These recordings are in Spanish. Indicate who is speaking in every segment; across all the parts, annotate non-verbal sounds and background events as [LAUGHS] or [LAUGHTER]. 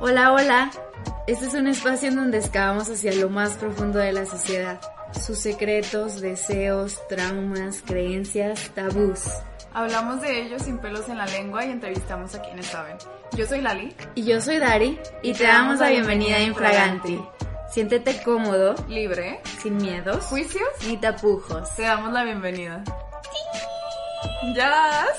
Speaker 1: Hola, hola. Este es un espacio en donde excavamos hacia lo más profundo de la sociedad, sus secretos, deseos, traumas, creencias, tabús.
Speaker 2: Hablamos de ellos sin pelos en la lengua y entrevistamos a quienes saben. Yo soy Lali.
Speaker 1: Y yo soy Dari. Y te damos la bienvenida a Infraganti. Siéntete cómodo,
Speaker 2: libre,
Speaker 1: sin miedos,
Speaker 2: juicios
Speaker 1: ni tapujos.
Speaker 2: Te damos la bienvenida. ¡Ya! [LAUGHS]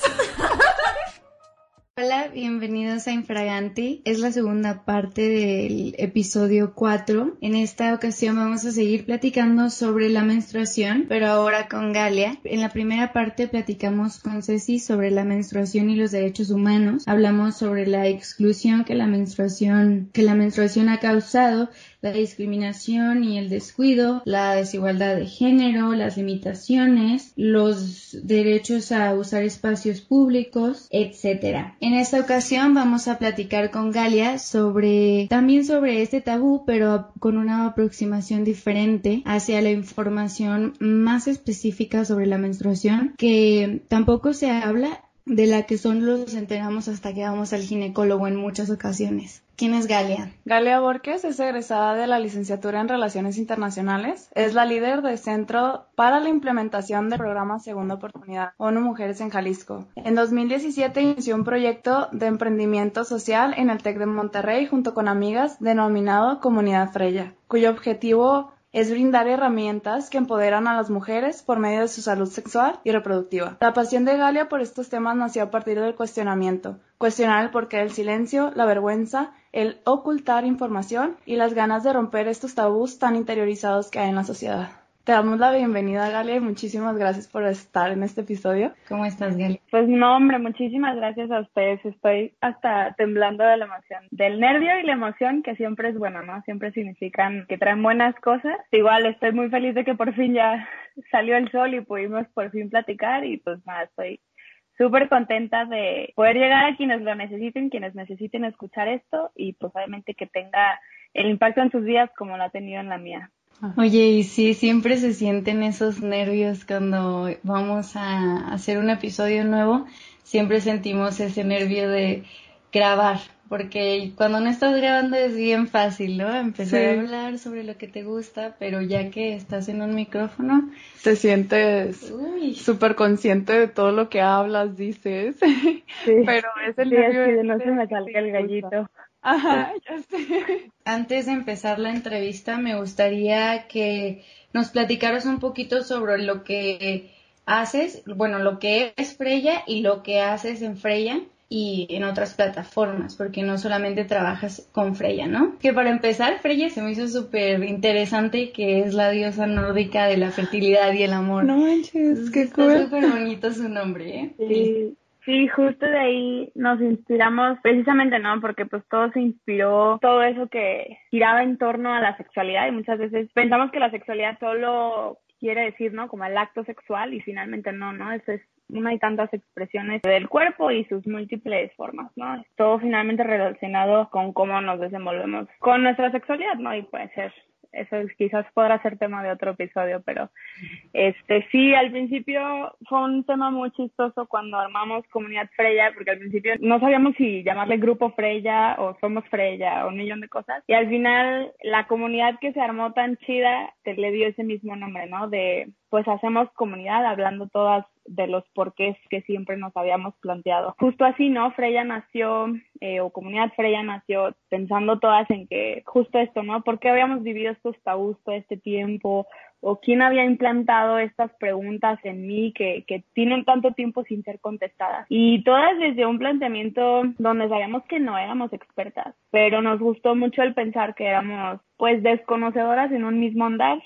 Speaker 1: Hola, bienvenidos a Infraganti. Es la segunda parte del episodio 4. En esta ocasión vamos a seguir platicando sobre la menstruación, pero ahora con Galia. En la primera parte platicamos con Ceci sobre la menstruación y los derechos humanos. Hablamos sobre la exclusión que la menstruación, que la menstruación ha causado la discriminación y el descuido, la desigualdad de género, las limitaciones, los derechos a usar espacios públicos, etc. En esta ocasión vamos a platicar con Galia sobre también sobre este tabú, pero con una aproximación diferente hacia la información más específica sobre la menstruación que tampoco se habla de la que son los enteramos hasta que vamos al ginecólogo en muchas ocasiones. ¿Quién es Galia?
Speaker 2: Galia Borges es egresada de la licenciatura en Relaciones Internacionales. Es la líder del Centro para la Implementación del Programa Segunda Oportunidad ONU Mujeres en Jalisco. En 2017 inició un proyecto de emprendimiento social en el TEC de Monterrey junto con amigas denominado Comunidad Freya, cuyo objetivo es brindar herramientas que empoderan a las mujeres por medio de su salud sexual y reproductiva. La pasión de Galia por estos temas nació a partir del cuestionamiento, cuestionar el porqué del silencio, la vergüenza, el ocultar información y las ganas de romper estos tabús tan interiorizados que hay en la sociedad. Te damos la bienvenida, Galia, y muchísimas gracias por estar en este episodio.
Speaker 1: ¿Cómo estás, Galia?
Speaker 3: Pues no, hombre, muchísimas gracias a ustedes. Estoy hasta temblando de la emoción, del nervio y la emoción, que siempre es buena, ¿no? Siempre significan que traen buenas cosas. Igual estoy muy feliz de que por fin ya salió el sol y pudimos por fin platicar y pues nada, estoy súper contenta de poder llegar a quienes lo necesiten, quienes necesiten escuchar esto y pues obviamente que tenga el impacto en sus vidas como lo ha tenido en la mía.
Speaker 1: Oye, y sí, siempre se sienten esos nervios cuando vamos a hacer un episodio nuevo, siempre sentimos ese nervio de grabar, porque cuando no estás grabando es bien fácil, ¿no? Empezar a hablar sobre lo que te gusta, pero ya que estás en un micrófono...
Speaker 2: Te sientes súper consciente de todo lo que hablas, dices, [LAUGHS] pero es el nervio
Speaker 3: de no se me salga el gallito.
Speaker 2: Ajá, ya sé. [LAUGHS]
Speaker 1: Antes de empezar la entrevista, me gustaría que nos platicaras un poquito sobre lo que haces, bueno, lo que es Freya y lo que haces en Freya y en otras plataformas, porque no solamente trabajas con Freya, ¿no? Que para empezar, Freya se me hizo súper interesante que es la diosa nórdica de la fertilidad y el amor.
Speaker 2: No manches, qué cool.
Speaker 1: Está súper bonito su nombre, ¿eh?
Speaker 3: Sí. Sí, justo de ahí nos inspiramos precisamente, ¿no? Porque pues todo se inspiró, todo eso que giraba en torno a la sexualidad y muchas veces pensamos que la sexualidad solo quiere decir, ¿no? Como el acto sexual y finalmente no, ¿no? Eso es una y tantas expresiones del cuerpo y sus múltiples formas, ¿no? Todo finalmente relacionado con cómo nos desenvolvemos con nuestra sexualidad, ¿no? Y puede ser eso quizás podrá ser tema de otro episodio, pero este sí, al principio fue un tema muy chistoso cuando armamos Comunidad Freya, porque al principio no sabíamos si llamarle Grupo Freya o Somos Freya o un millón de cosas, y al final la comunidad que se armó tan chida te le dio ese mismo nombre, ¿no? De pues hacemos comunidad hablando todas de los porqués que siempre nos habíamos planteado. Justo así, ¿no? Freya nació, eh, o Comunidad Freya nació pensando todas en que justo esto, ¿no? ¿Por qué habíamos vivido estos tabús todo este tiempo? ¿O quién había implantado estas preguntas en mí que, que tienen tanto tiempo sin ser contestadas? Y todas desde un planteamiento donde sabíamos que no éramos expertas, pero nos gustó mucho el pensar que éramos pues desconocedoras en un mismo andar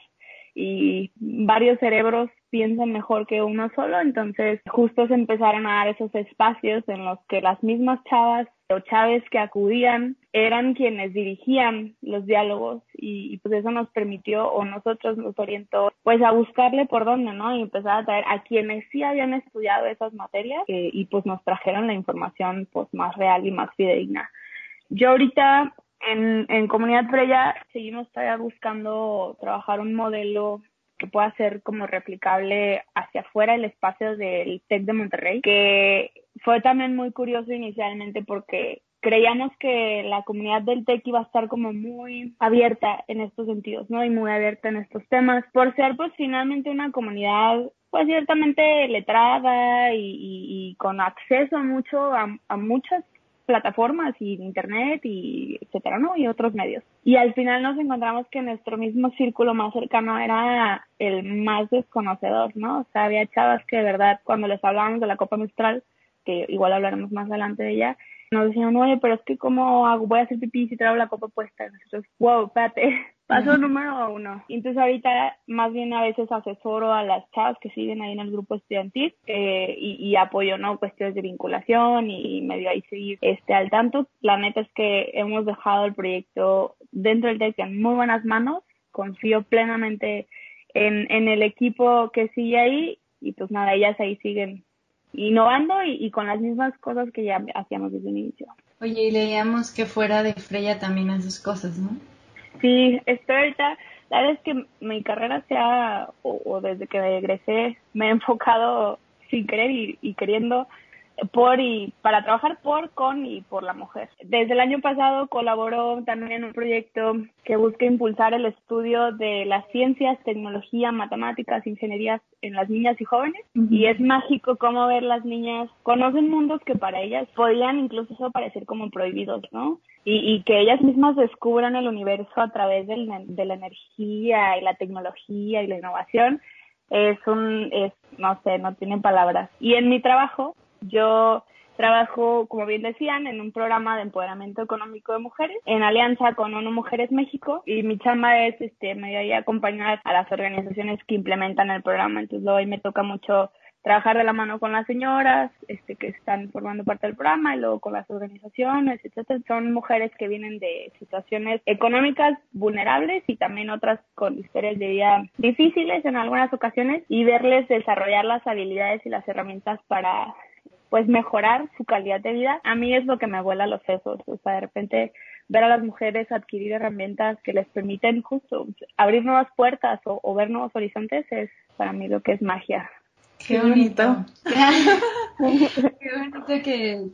Speaker 3: y varios cerebros piensan mejor que uno solo, entonces justo se empezaron a dar esos espacios en los que las mismas chavas o chaves que acudían eran quienes dirigían los diálogos y, pues eso nos permitió o nosotros nos orientó pues a buscarle por dónde, ¿no? Y empezar a traer a quienes sí habían estudiado esas materias eh, y pues nos trajeron la información pues más real y más fidedigna. Yo ahorita en, en Comunidad Freya seguimos todavía buscando trabajar un modelo que pueda ser como replicable hacia afuera el espacio del TEC de Monterrey, que fue también muy curioso inicialmente porque creíamos que la comunidad del TEC iba a estar como muy abierta en estos sentidos, ¿no? Y muy abierta en estos temas, por ser pues finalmente una comunidad pues ciertamente letrada y, y, con acceso mucho a, a muchas plataformas y internet y etcétera, ¿no? Y otros medios. Y al final nos encontramos que nuestro mismo círculo más cercano era el más desconocedor, ¿no? O sea, había chavas que de verdad cuando les hablábamos de la Copa Mistral, que igual hablaremos más adelante de ella, nos decían, oye, pero es que cómo hago, voy a hacer pipí si traigo la copa puesta. Y nosotros, wow, espérate, [LAUGHS] paso número uno. Entonces ahorita más bien a veces asesoro a las chavas que siguen ahí en el grupo estudiantil eh, y, apoyo, ¿no? Cuestiones de vinculación y, medio ahí seguir este, al tanto. La neta es que hemos dejado el proyecto dentro del TEC en muy buenas manos. Confío plenamente en, en el equipo que sigue ahí y pues nada, ellas ahí siguen innovando y, y, con las mismas cosas que ya hacíamos desde el inicio.
Speaker 1: Oye, y leíamos que fuera de Freya también haces cosas, ¿no?
Speaker 3: Sí, estoy ahorita, la verdad es que mi carrera se ha, o, desde que regresé, me he enfocado sin querer y, y queriendo por y para trabajar por, con y por la mujer. Desde el año pasado colaboró también en un proyecto que busca impulsar el estudio de las ciencias, tecnología, matemáticas, ingenierías en las niñas y jóvenes. Y es mágico cómo ver las niñas conocen mundos que para ellas podían incluso parecer como prohibidos, ¿no? Y, y que ellas mismas descubran el universo a través del, de la energía y la tecnología y la innovación es un, es, no sé, no tiene palabras. Y en mi trabajo yo trabajo, como bien decían, en un programa de empoderamiento económico de mujeres en alianza con ONU Mujeres México y mi chamba es este me a acompañar a las organizaciones que implementan el programa. Entonces hoy me toca mucho trabajar de la mano con las señoras este, que están formando parte del programa y luego con las organizaciones, etcétera. Son mujeres que vienen de situaciones económicas vulnerables y también otras con historias de vida difíciles en algunas ocasiones y verles desarrollar las habilidades y las herramientas para pues mejorar su calidad de vida, a mí es lo que me vuela los sesos, o sea, de repente ver a las mujeres adquirir herramientas que les permiten justo abrir nuevas puertas o, ver nuevos horizontes es para mí lo que es magia.
Speaker 1: Qué bonito. [LAUGHS] Qué bonito que,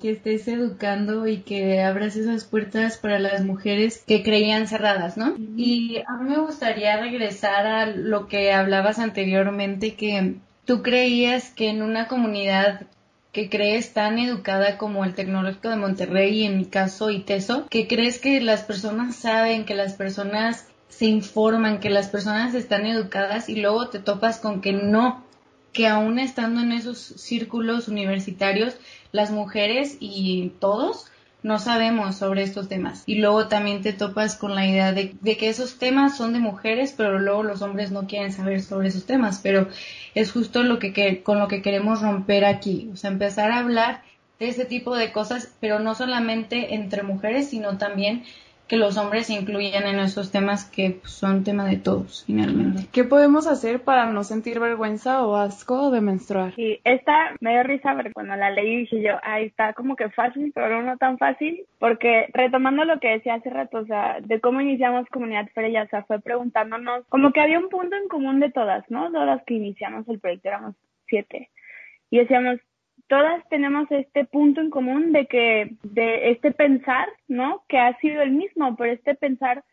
Speaker 1: que, estés educando y que abras esas puertas para las mujeres que creían cerradas, ¿no? Y a mí me gustaría regresar a lo que hablabas anteriormente, que tú creías que en una comunidad que crees tan educada como el Tecnológico de Monterrey y en mi caso ITESO, que crees que las personas saben, que las personas se informan, que las personas están educadas y luego te topas con que no, que aún estando en esos círculos universitarios, las mujeres y todos no sabemos sobre estos temas. Y luego también te topas con la idea de, de, que esos temas son de mujeres, pero luego los hombres no quieren saber sobre esos temas. Pero es justo lo que, con lo que queremos romper aquí, o sea, empezar a hablar de ese tipo de cosas, pero no solamente entre mujeres, sino también que los hombres se incluyan en esos temas que son tema de todos, finalmente.
Speaker 2: ¿Qué podemos hacer para no sentir vergüenza o asco de menstruar?
Speaker 3: Sí, esta me dio risa porque cuando la leí dije yo, ahí está como que fácil, pero no tan fácil, porque retomando lo que decía hace rato, o sea, de cómo iniciamos Comunidad Freya, o sea, fue preguntándonos, como que había un punto en común de todas, ¿no? Todas que iniciamos el proyecto, éramos siete. Y decíamos, todas tenemos este punto en común de que, de este pensar, ¿no? Que ha sido el mismo, pero este pensar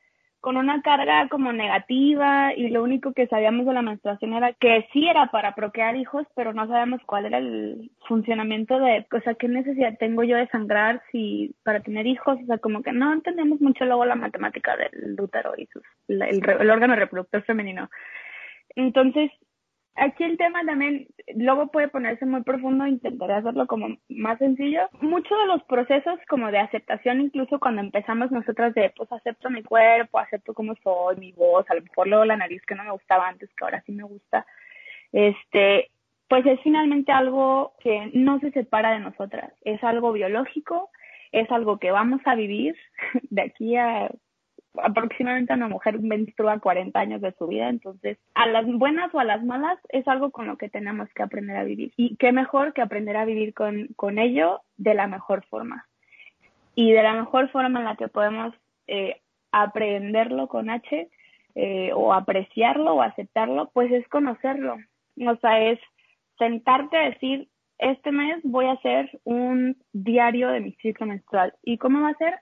Speaker 3: con una carga como negativa y lo único que sabíamos de la menstruación era que sí era para procrear hijos, pero no sabíamos cuál era el funcionamiento de, o sea, qué necesidad tengo yo de sangrar si para tener hijos, o sea, como que no entendemos mucho luego la matemática del útero y sus, el, el órgano reproductor femenino. Entonces, Aquí el tema también luego puede ponerse muy profundo, intentaré hacerlo como más sencillo. Muchos de los procesos como de aceptación, incluso cuando empezamos nosotras de pues acepto mi cuerpo, acepto cómo soy, mi voz, a lo mejor luego la nariz que no me gustaba antes, que ahora sí me gusta, este, pues es finalmente algo que no se separa de nosotras, es algo biológico, es algo que vamos a vivir [LAUGHS] de aquí a aproximadamente una mujer menstrua 40 años de su vida, entonces a las buenas o a las malas es algo con lo que tenemos que aprender a vivir. Y qué mejor que aprender a vivir con, con ello de la mejor forma. Y de la mejor forma en la que podemos eh, aprenderlo con H eh, o apreciarlo o aceptarlo, pues es conocerlo. O sea, es sentarte a decir, este mes voy a hacer un diario de mi ciclo menstrual. ¿Y cómo va a ser?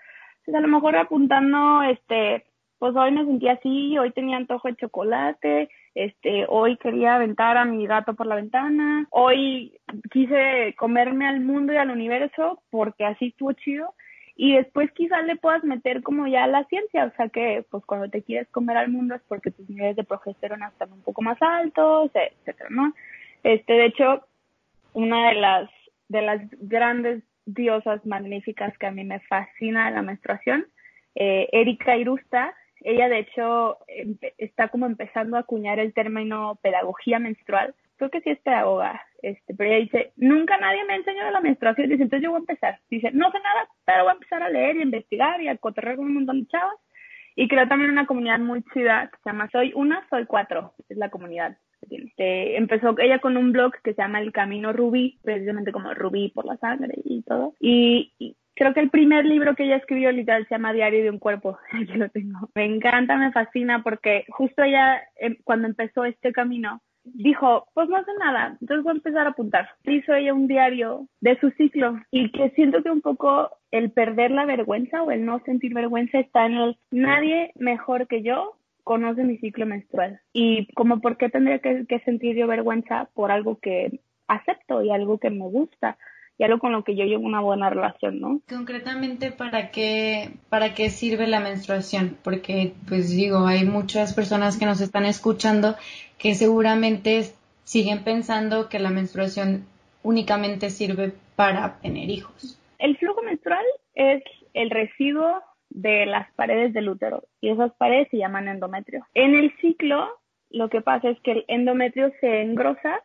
Speaker 3: Pues a lo mejor apuntando, este, pues hoy me sentí así, hoy tenía antojo de chocolate, este, hoy quería aventar a mi gato por la ventana, hoy quise comerme al mundo y al universo porque así estuvo chido. Y después quizás le puedas meter como ya la ciencia, o sea que pues cuando te quieres comer al mundo es porque tus niveles de progesterona están un poco más altos, etcétera, ¿no? Este, de hecho, una de las de las grandes diosas magníficas que a mí me fascina la menstruación, eh, Erika Irusta, ella de hecho está como empezando a acuñar el término pedagogía menstrual. Creo que sí es pedagoga, este, pero ella dice, nunca nadie me ha enseñado la menstruación. Dice, entonces yo voy a empezar. Dice, no sé nada, pero voy a empezar a leer y a investigar y a cotorrear con un montón de chavas. Y creo también una comunidad muy chida que se llama Soy Una, Soy Cuatro, es la comunidad. Este, empezó ella con un blog que se llama El Camino Rubí, precisamente como Rubí por la sangre y todo. Y, y creo que el primer libro que ella escribió literal se llama Diario de un cuerpo. [LAUGHS] Yo lo tengo. Me encanta, me fascina porque justo ella em, cuando empezó este camino dijo, pues no hace nada, entonces voy a empezar a apuntar. Hizo ella un diario de su ciclo y que siento que un poco el perder la vergüenza o el no sentir vergüenza está en el nadie mejor que yo conoce mi ciclo menstrual y como por qué tendría que, que sentir yo vergüenza por algo que acepto y algo que me gusta y algo con lo que yo llevo una buena relación, ¿no?
Speaker 1: Concretamente, ¿para qué, para qué sirve la menstruación? Porque, pues digo, hay muchas personas que nos están escuchando que seguramente siguen pensando que la menstruación únicamente sirve para tener hijos.
Speaker 3: El flujo menstrual es el residuo de las paredes del útero y esas paredes se llaman endometrio. En el ciclo, lo que pasa es que el endometrio se engrosa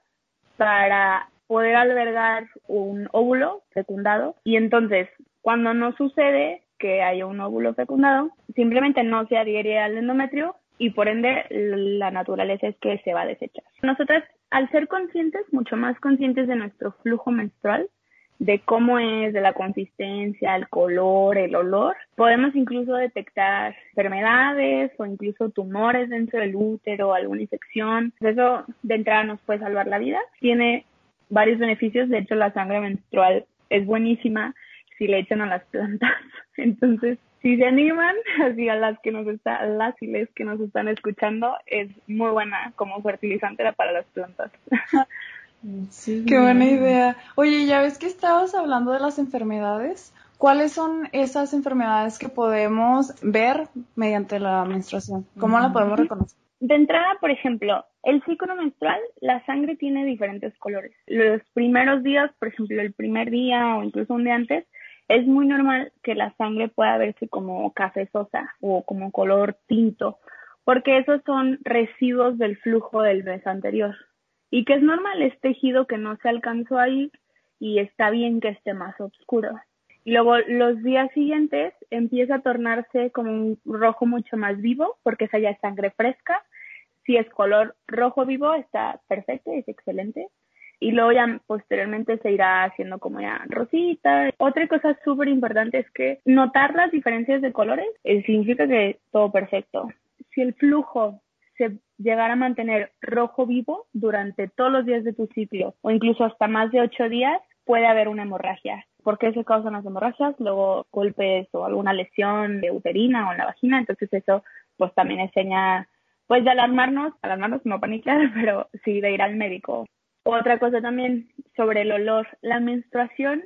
Speaker 3: para poder albergar un óvulo fecundado y entonces cuando no sucede que haya un óvulo fecundado, simplemente no se adhiere al endometrio y por ende la naturaleza es que se va a desechar. Nosotras, al ser conscientes, mucho más conscientes de nuestro flujo menstrual, de cómo es, de la consistencia, el color, el olor, podemos incluso detectar enfermedades o incluso tumores dentro del útero, alguna infección. Eso de entrada nos puede salvar la vida. Tiene varios beneficios. De hecho, la sangre menstrual es buenísima si le echan a las plantas. [LAUGHS] Entonces, si se animan, [LAUGHS] así a las que nos están, las y les que nos están escuchando, es muy buena como fertilizante para las plantas. [LAUGHS]
Speaker 2: Sí, Qué buena idea. Oye, ya ves que estabas hablando de las enfermedades. ¿Cuáles son esas enfermedades que podemos ver mediante la menstruación? ¿Cómo la podemos reconocer?
Speaker 3: De entrada, por ejemplo, el ciclo menstrual, la sangre tiene diferentes colores. Los primeros días, por ejemplo, el primer día o incluso un día antes, es muy normal que la sangre pueda verse como cafezosa o como color tinto, porque esos son residuos del flujo del mes anterior. Y que es normal, es tejido que no se alcanzó ahí y está bien que esté más oscuro. Y luego los días siguientes empieza a tornarse como un rojo mucho más vivo, porque esa ya es sangre fresca si es color rojo vivo, está perfecto, es excelente. Y luego ya posteriormente se irá haciendo como ya rosita. Otra cosa súper importante es que notar las diferencias de colores eh, significa que todo perfecto. Si el flujo se llegara a mantener rojo vivo durante todos los días de tu ciclo o incluso hasta más de ocho días, puede haber una hemorragia. ¿Por qué se causan las hemorragias? Luego golpes o alguna lesión de uterina o en la vagina. Entonces eso pues también enseña pues de alarmarnos, alarmarnos no paniquear, [LAUGHS] pero sí de ir al médico. Otra cosa también sobre el olor, la menstruación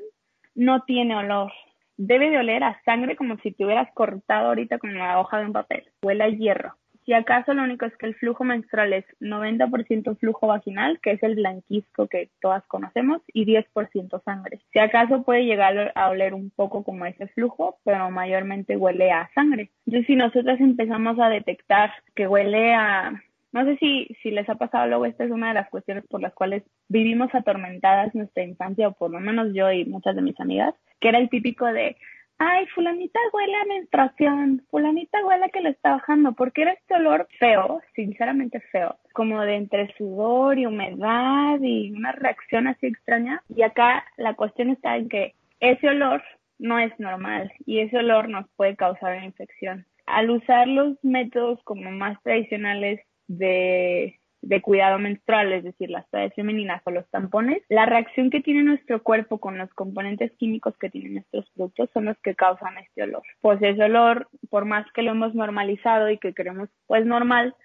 Speaker 3: no tiene olor. Debe de oler a sangre como si te hubieras cortado ahorita con la hoja de un papel. Huele a hierro. Si acaso lo único es que el flujo menstrual es 90% flujo vaginal, que es el blanquisco que todas conocemos, y 10% sangre. Si acaso puede llegar a oler un poco como ese flujo, pero mayormente huele a sangre. Entonces, si nosotros empezamos a detectar que huele a no sé si, si les ha pasado luego, esta es una de las cuestiones por las cuales vivimos atormentadas nuestra infancia, o por lo menos yo y muchas de mis amigas, que era el típico de, ay, fulanita huele a menstruación, fulanita huele a que le está bajando, porque era este olor feo, sinceramente feo, como de entre sudor y humedad y una reacción así extraña. Y acá la cuestión está en que ese olor no es normal y ese olor nos puede causar una infección. al usar los métodos como más tradicionales de, de cuidado menstrual, es decir, las toallas femeninas o los tampones, la reacción que tiene nuestro cuerpo con los componentes químicos que tienen estos productos son los que causan este olor. Pues ese olor, por más que lo hemos normalizado y que creemos pues normal,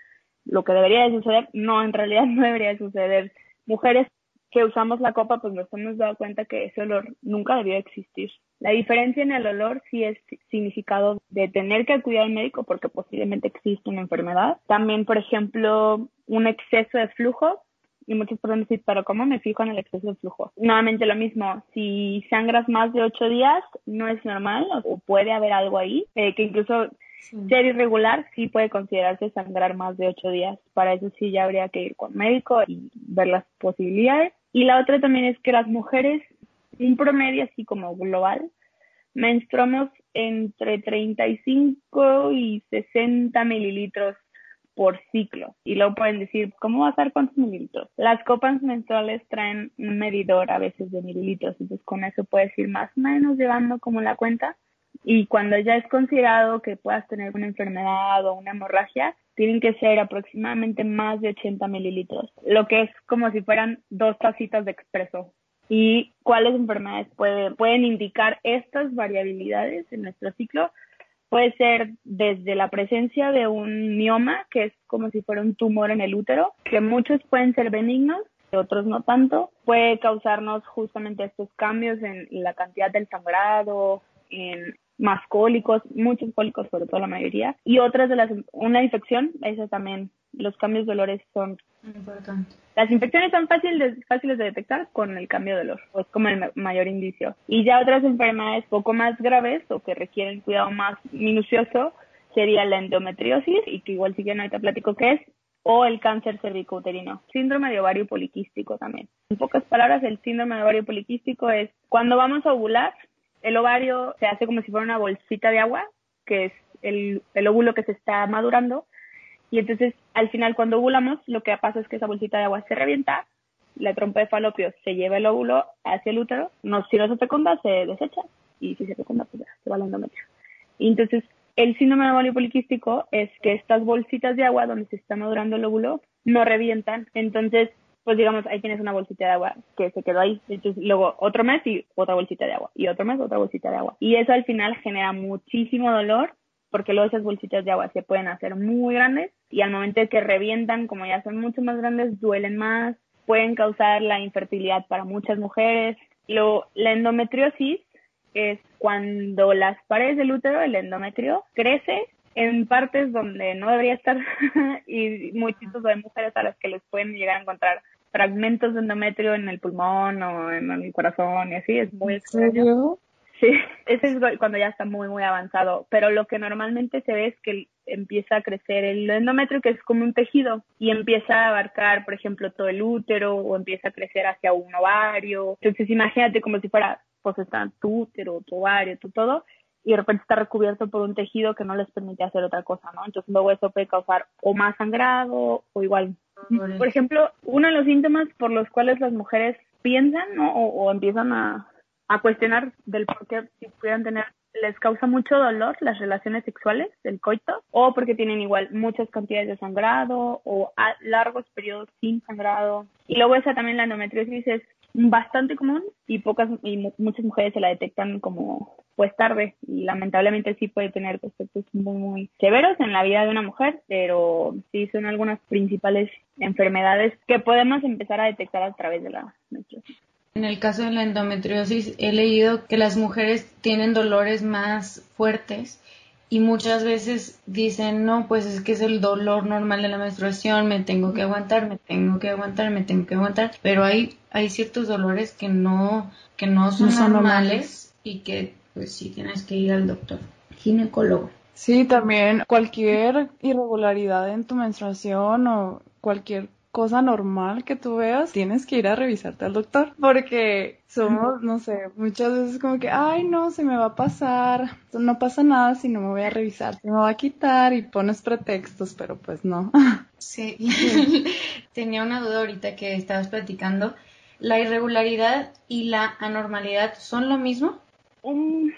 Speaker 3: lo que debería de suceder, no, en realidad no debería de suceder. Mujeres que usamos la copa, pues nos hemos dado cuenta que ese olor nunca debió existir. La diferencia en el olor sí es significado de tener que acudir al médico porque posiblemente existe una enfermedad. También, por ejemplo, un exceso de flujo. Y muchos pueden decir, pero ¿cómo me fijo en el exceso de flujo? Nuevamente lo mismo, si sangras más de ocho días, no es normal o, puede haber algo ahí, eh, que incluso ser irregular sí puede considerarse sangrar más de ocho días. Para eso sí ya habría que ir con médico y ver las posibilidades. Y la otra también es que las mujeres, un promedio así como global, menstruamos entre 35 y 60 mililitros por ciclo. Y luego pueden decir, ¿cómo va a ser cuántos mililitros? Las copas menstruales traen un medidor a veces de mililitros, entonces con eso puedes ir más o menos llevando como la cuenta. Y cuando ya es considerado que puedas tener una enfermedad o una hemorragia, tienen que ser aproximadamente más de 80 mililitros, lo que es como si fueran dos tacitas de expreso. ¿Y cuáles enfermedades pueden indicar estas variabilidades en nuestro ciclo? Puede ser desde la presencia de un mioma, que es como si fuera un tumor en el útero, que muchos pueden ser benignos, otros no tanto. Puede causarnos justamente estos cambios en la cantidad del sangrado, en más cólicos, muchos cólicos, sobre todo la mayoría, y otras de las, una infección, eso también, los cambios de olores son importantes. Las infecciones son fáciles, fáciles de detectar con el cambio de olor, pues como el mayor indicio. Y ya otras enfermedades poco más graves o que requieren cuidado más minucioso sería la endometriosis, y que igual si no ahorita platico qué es, o el cáncer cervicouterino. Síndrome de ovario poliquístico también. En pocas palabras, el síndrome de ovario poliquístico es cuando vamos a ovular, el ovario se hace como si fuera una bolsita de agua, que es el, el óvulo que se está madurando. Y entonces, al final, cuando ovulamos, lo que pasa es que esa bolsita de agua se revienta, la trompa de falopio se lleva el óvulo hacia el útero, no, si no se fecunda, se desecha, y si se fecunda, pues ya, se va al endometrio. Y entonces, el síndrome ovario poliquístico es que estas bolsitas de agua donde se está madurando el óvulo no revientan. Entonces, pues digamos, ahí tienes una bolsita de agua que se quedó ahí. Entonces, luego otro mes y otra bolsita de agua. Y otro mes otra bolsita de agua. Y eso al final genera muchísimo dolor porque luego esas bolsitas de agua se pueden hacer muy grandes y al momento de que revientan, como ya son mucho más grandes, duelen más, pueden causar la infertilidad para muchas mujeres. Lo, la endometriosis es cuando las paredes del útero, el endometrio, crece en partes donde no debería estar [LAUGHS] y muchísimas de mujeres a las que les pueden llegar a encontrar fragmentos de endometrio en el pulmón o en el corazón y así, es muy extraño. Sí, [LAUGHS] ese es cuando ya está muy, muy avanzado, pero lo que normalmente se ve es que empieza a crecer el endometrio, que es como un tejido, y empieza a abarcar, por ejemplo, todo el útero o empieza a crecer hacia un ovario. Entonces, imagínate como si fuera, pues está tu útero, tu ovario, tu todo, y de repente está recubierto por un tejido que no les permite hacer otra cosa, ¿no? Entonces luego eso puede causar o más sangrado o igual. Por ejemplo, uno de los síntomas por los cuales las mujeres piensan ¿no? o, empiezan a, a cuestionar del por qué si pudieran tener les causa mucho dolor las relaciones sexuales del coito o porque tienen igual muchas cantidades de sangrado o a largos periodos sin sangrado. Y luego esa también la endometriosis es bastante común y pocas y muchas mujeres se la detectan como pues tarde y lamentablemente sí puede tener efectos muy muy severos en la vida de una mujer pero sí son algunas principales enfermedades que podemos empezar a detectar a través de la menstruación.
Speaker 1: En el caso de la endometriosis he leído que las mujeres tienen dolores más fuertes y muchas veces dicen, no, pues es que es el dolor normal de la menstruación, me tengo que aguantar, me tengo que aguantar, me tengo que aguantar, pero hay, hay ciertos dolores que no, que no son, normales, y que pues sí tienes que ir al doctor, ginecólogo.
Speaker 2: Sí, también cualquier irregularidad en tu menstruación o cualquier cosa normal que tú veas, tienes que ir a revisarte al doctor. Porque somos, no sé, muchas veces como que, ay, no, se me va a pasar, no pasa nada si no me voy a revisar, se me va a quitar y pones pretextos, pero pues no. [LAUGHS]
Speaker 1: Sí, [LAUGHS] tenía una duda ahorita que estabas platicando. ¿La irregularidad y la anormalidad son lo mismo?
Speaker 3: Um,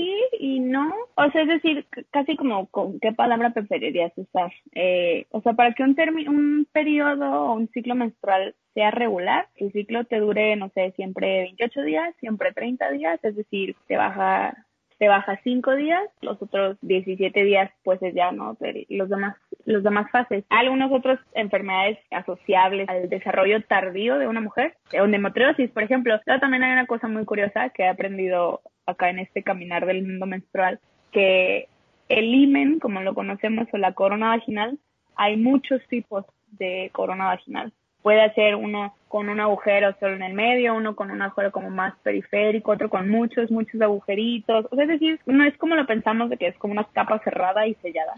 Speaker 3: sí y no. O sea, es decir, casi como con qué palabra preferirías usar. Eh, o sea, para que un, un periodo o un ciclo menstrual sea regular, el ciclo te dure, no sé, siempre 28 días, siempre 30 días, es decir, te baja te baja 5 días, los otros 17 días pues es ya no los demás los demás fases. Algunas otras enfermedades asociables al desarrollo tardío de una mujer, endometriosis, por ejemplo. Pero también hay una cosa muy curiosa que he aprendido acá en este caminar del mundo menstrual, que el himen, como lo conocemos, o la corona vaginal, hay muchos tipos de corona vaginal. Puede ser uno con un agujero solo en el medio, uno con un agujero como más periférico, otro con muchos, muchos agujeritos. O sea, es decir, no es como lo pensamos de que es como una capa cerrada y sellada.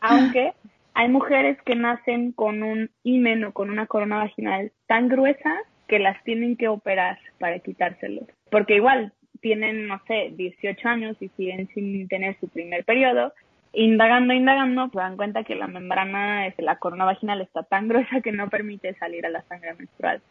Speaker 3: Aunque hay mujeres que nacen con un himen o con una corona vaginal tan gruesa que las tienen que operar para quitárselo. Porque igual tienen, no sé, 18 años y siguen sin tener su primer periodo indagando, indagando, se dan cuenta que la membrana de la corona vaginal está tan [LAUGHS] gruesa que no permite salir a la sangre menstrual.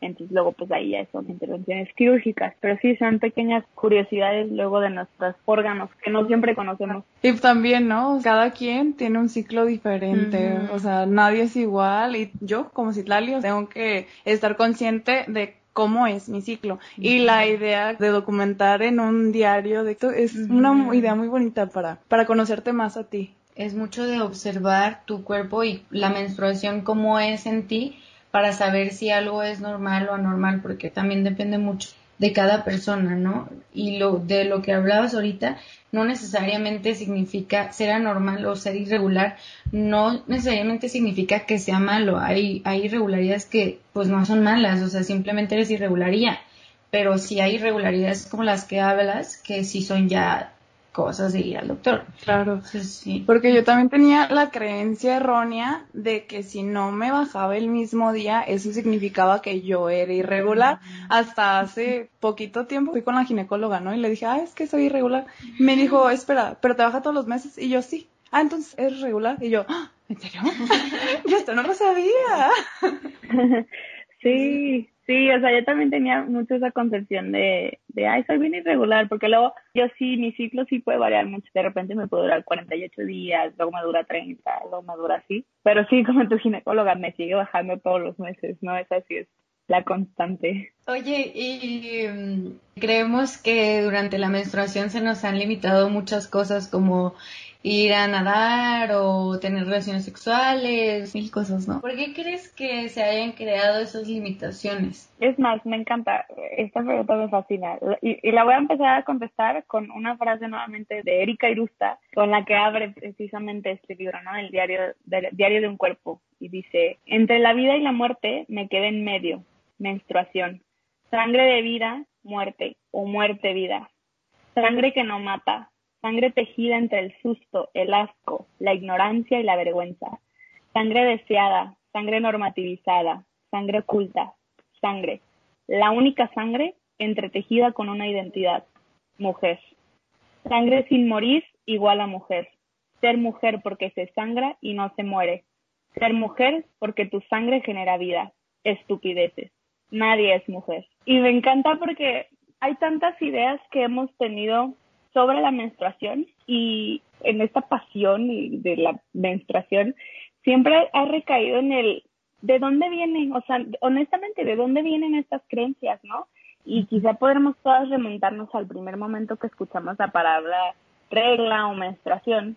Speaker 3: Entonces luego pues ahí ya son intervenciones quirúrgicas, pero sí son pequeñas curiosidades luego de nuestros órganos que no siempre conocemos.
Speaker 2: Y también, ¿no? Cada quien tiene un ciclo diferente, o sea, nadie es igual y yo como Citlalio tengo que estar consciente de cómo es mi ciclo. Y la idea de documentar en un diario de esto es una idea muy bonita para, para conocerte más a ti.
Speaker 1: Es mucho de observar tu cuerpo y la menstruación cómo es en ti para saber si algo es normal o anormal, porque también depende mucho de cada persona, ¿no? Y lo de lo que hablabas ahorita no necesariamente significa ser anormal o ser irregular, no necesariamente significa que sea malo. Hay, hay irregularidades que pues no son malas, o sea, simplemente eres irregularía. Pero si hay irregularidades como las que hablas, que sí son ya cosas ir al doctor.
Speaker 2: Claro. Sí, Porque yo también tenía la creencia errónea de que si no me bajaba el mismo día, eso significaba que yo era irregular. Hasta hace poquito tiempo fui con la ginecóloga, ¿no? Y le dije, ah, es que soy irregular. Me dijo, espera, pero te baja todos los meses. Y yo, sí. Ah, entonces eres regular. Y yo, ah, ¿en serio? [LAUGHS] yo esto no lo sabía. [LAUGHS]
Speaker 3: sí, Sí, o sea, yo también tenía mucho esa concepción de, de, ay, soy bien irregular, porque luego yo sí, mi ciclo sí puede variar mucho. De repente me puede durar 48 días, luego me dura 30, luego me dura así. Pero sí, [LAUGHS] como tu ginecóloga, me sigue bajando todos los meses, ¿no? Es así, es la constante.
Speaker 1: Oye, y mm, creemos que durante la menstruación se nos han limitado muchas cosas como ir a nadar o tener relaciones sexuales, mil cosas, ¿no? ¿Por qué crees que se hayan creado esas limitaciones?
Speaker 3: Es más, me encanta, esta pregunta me fascina y, la voy a empezar a contestar con una frase nuevamente de Erika Irusta, con la que abre precisamente este libro, ¿no? El diario, del diario de un cuerpo y dice, entre la vida y la muerte me quedé en medio, menstruación, sangre de vida, muerte o muerte vida, sangre que no mata, sangre tejida entre el susto, el asco, la ignorancia y la vergüenza, sangre deseada, sangre normativizada, sangre oculta, sangre, la única sangre entretejida con una identidad, mujer. Sangre sin morir igual a mujer. Ser mujer porque se sangra y no se muere. Ser mujer porque tu sangre genera vida. Estupideces. Nadie es mujer. Y me encanta porque hay tantas ideas que hemos tenido sobre la menstruación y en esta pasión de la menstruación siempre ha recaído en el de dónde vienen, o sea, honestamente, de dónde vienen estas creencias, ¿no? Y quizá podremos todas remontarnos al primer momento que escuchamos la palabra regla o menstruación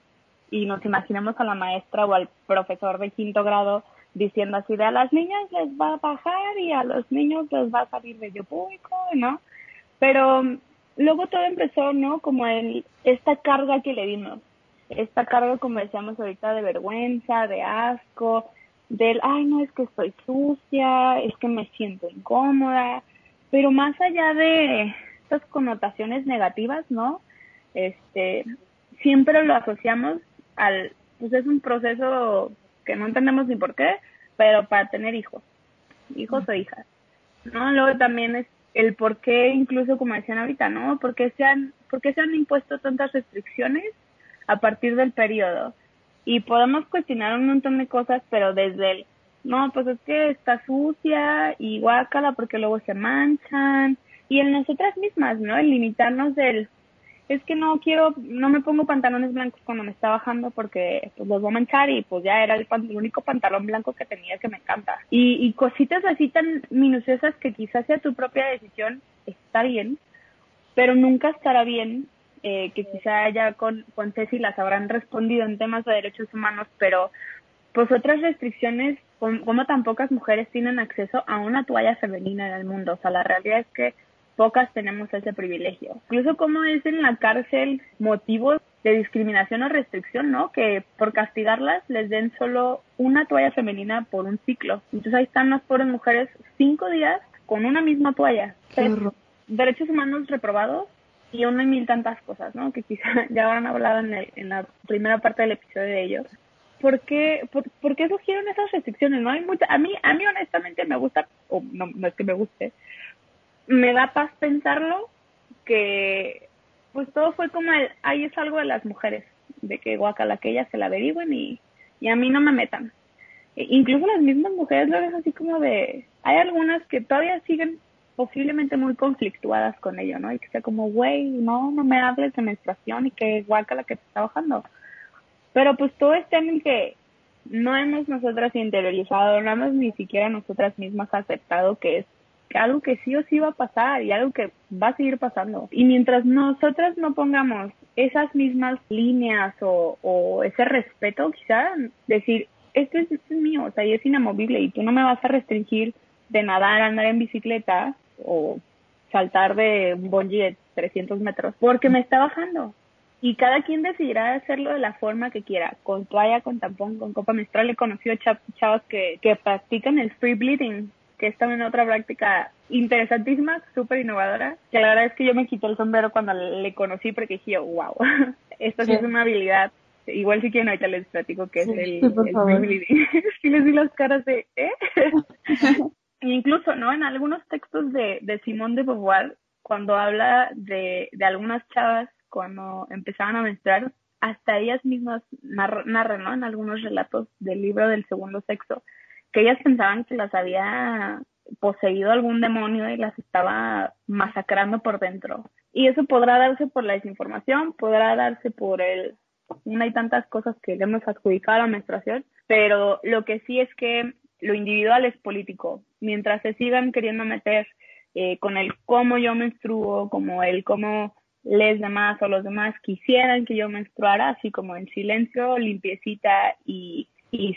Speaker 3: y nos imaginamos a la maestra o al profesor de quinto grado diciendo así de a las niñas les va a bajar y a los niños les va a salir medio público, ¿no? Pero luego todo empezó, ¿no? Como el, esta carga que le dimos, esta carga, como decíamos ahorita, de vergüenza, de asco, del, ay, no, es que estoy sucia, es que me siento incómoda, pero más allá de estas connotaciones negativas, ¿no? Este, siempre lo asociamos al, pues es un proceso que no entendemos ni por qué, pero para tener hijos, hijos o hijas, ¿no? Luego también es el por qué, incluso como decían ahorita, ¿no? ¿Por qué se han, por qué se han impuesto tantas restricciones a partir del periodo? Y podemos cuestionar un montón de cosas, pero desde el, no, pues es que está sucia y guácala porque luego se manchan. Y en nosotras mismas, ¿no? El limitarnos del, es que no quiero, no me pongo pantalones blancos cuando me está bajando porque pues los voy a manchar y pues ya era el, único pantalón blanco que tenía que me encanta. Y, y cositas así tan minuciosas que quizás sea tu propia decisión, está bien, pero nunca estará bien eh, que quizá ya con, con Ceci las habrán respondido en temas de derechos humanos, pero pues otras restricciones, como, tan pocas mujeres tienen acceso a una toalla femenina en el mundo. O sea, la realidad es que pocas tenemos ese privilegio. Incluso como es en la cárcel motivos de discriminación o restricción, ¿no? Que por castigarlas les den solo una toalla femenina por un ciclo. Entonces ahí están las pobres mujeres cinco días con una misma toalla. derechos humanos reprobados y una y mil tantas cosas, ¿no? Que quizá [LAUGHS] ya habrán hablado en, en la primera parte del episodio de ellos. ¿Por qué, por, ¿Por qué surgieron esas restricciones? No hay mucha, a mí, a mí honestamente me gusta, o no, no es que me guste, me da paz pensarlo que pues todo fue como el, ahí es algo de las mujeres, de que guacala que ellas se la averigüen y, y a mí no me metan. E, incluso las mismas mujeres lo ves así como de, hay algunas que todavía siguen posiblemente muy conflictuadas con ello, ¿no? Y que sea como, güey, no, no me hables de menstruación y que guacala que te está bajando. Pero pues todo este en el que no hemos nosotras interiorizado, no hemos ni siquiera nosotras mismas aceptado que es algo que sí o sí va a pasar y algo que va a seguir pasando. Y mientras nosotras no pongamos esas mismas líneas o, ese respeto, quizá decir, esto es, esto es mío, o sea, y es inamovible y tú no me vas a restringir de nadar, andar en bicicleta o saltar de un bungee de 300 metros porque me está bajando. Y cada quien decidirá hacerlo de la forma que quiera, con toalla, con tampón, con copa menstrual. He conocido chavas que, que practican el free bleeding, que es también otra práctica interesantísima, súper innovadora, que la verdad es que yo me quité el sombrero cuando le conocí porque dije, wow, [LAUGHS] esta sí, es una habilidad. Igual si quieren ahorita les platico que es el, [LAUGHS] sí les di las caras de, ¿eh? [LAUGHS] Incluso, ¿no? En algunos textos de, de Simón de Beauvoir, cuando habla de, de algunas chavas cuando empezaban a menstruar, hasta ellas mismas narran, ¿no? En algunos relatos del libro del segundo sexo, que ellas pensaban que las había poseído algún demonio y las estaba masacrando por dentro. Y eso podrá darse por la desinformación, podrá darse por el una y tantas cosas que le hemos adjudicado a la menstruación, pero lo que sí es que lo individual es político. Mientras se sigan queriendo meter eh, con el cómo yo menstruo, como el cómo les demás o los demás quisieran que yo menstruara, así como en silencio, limpiecita y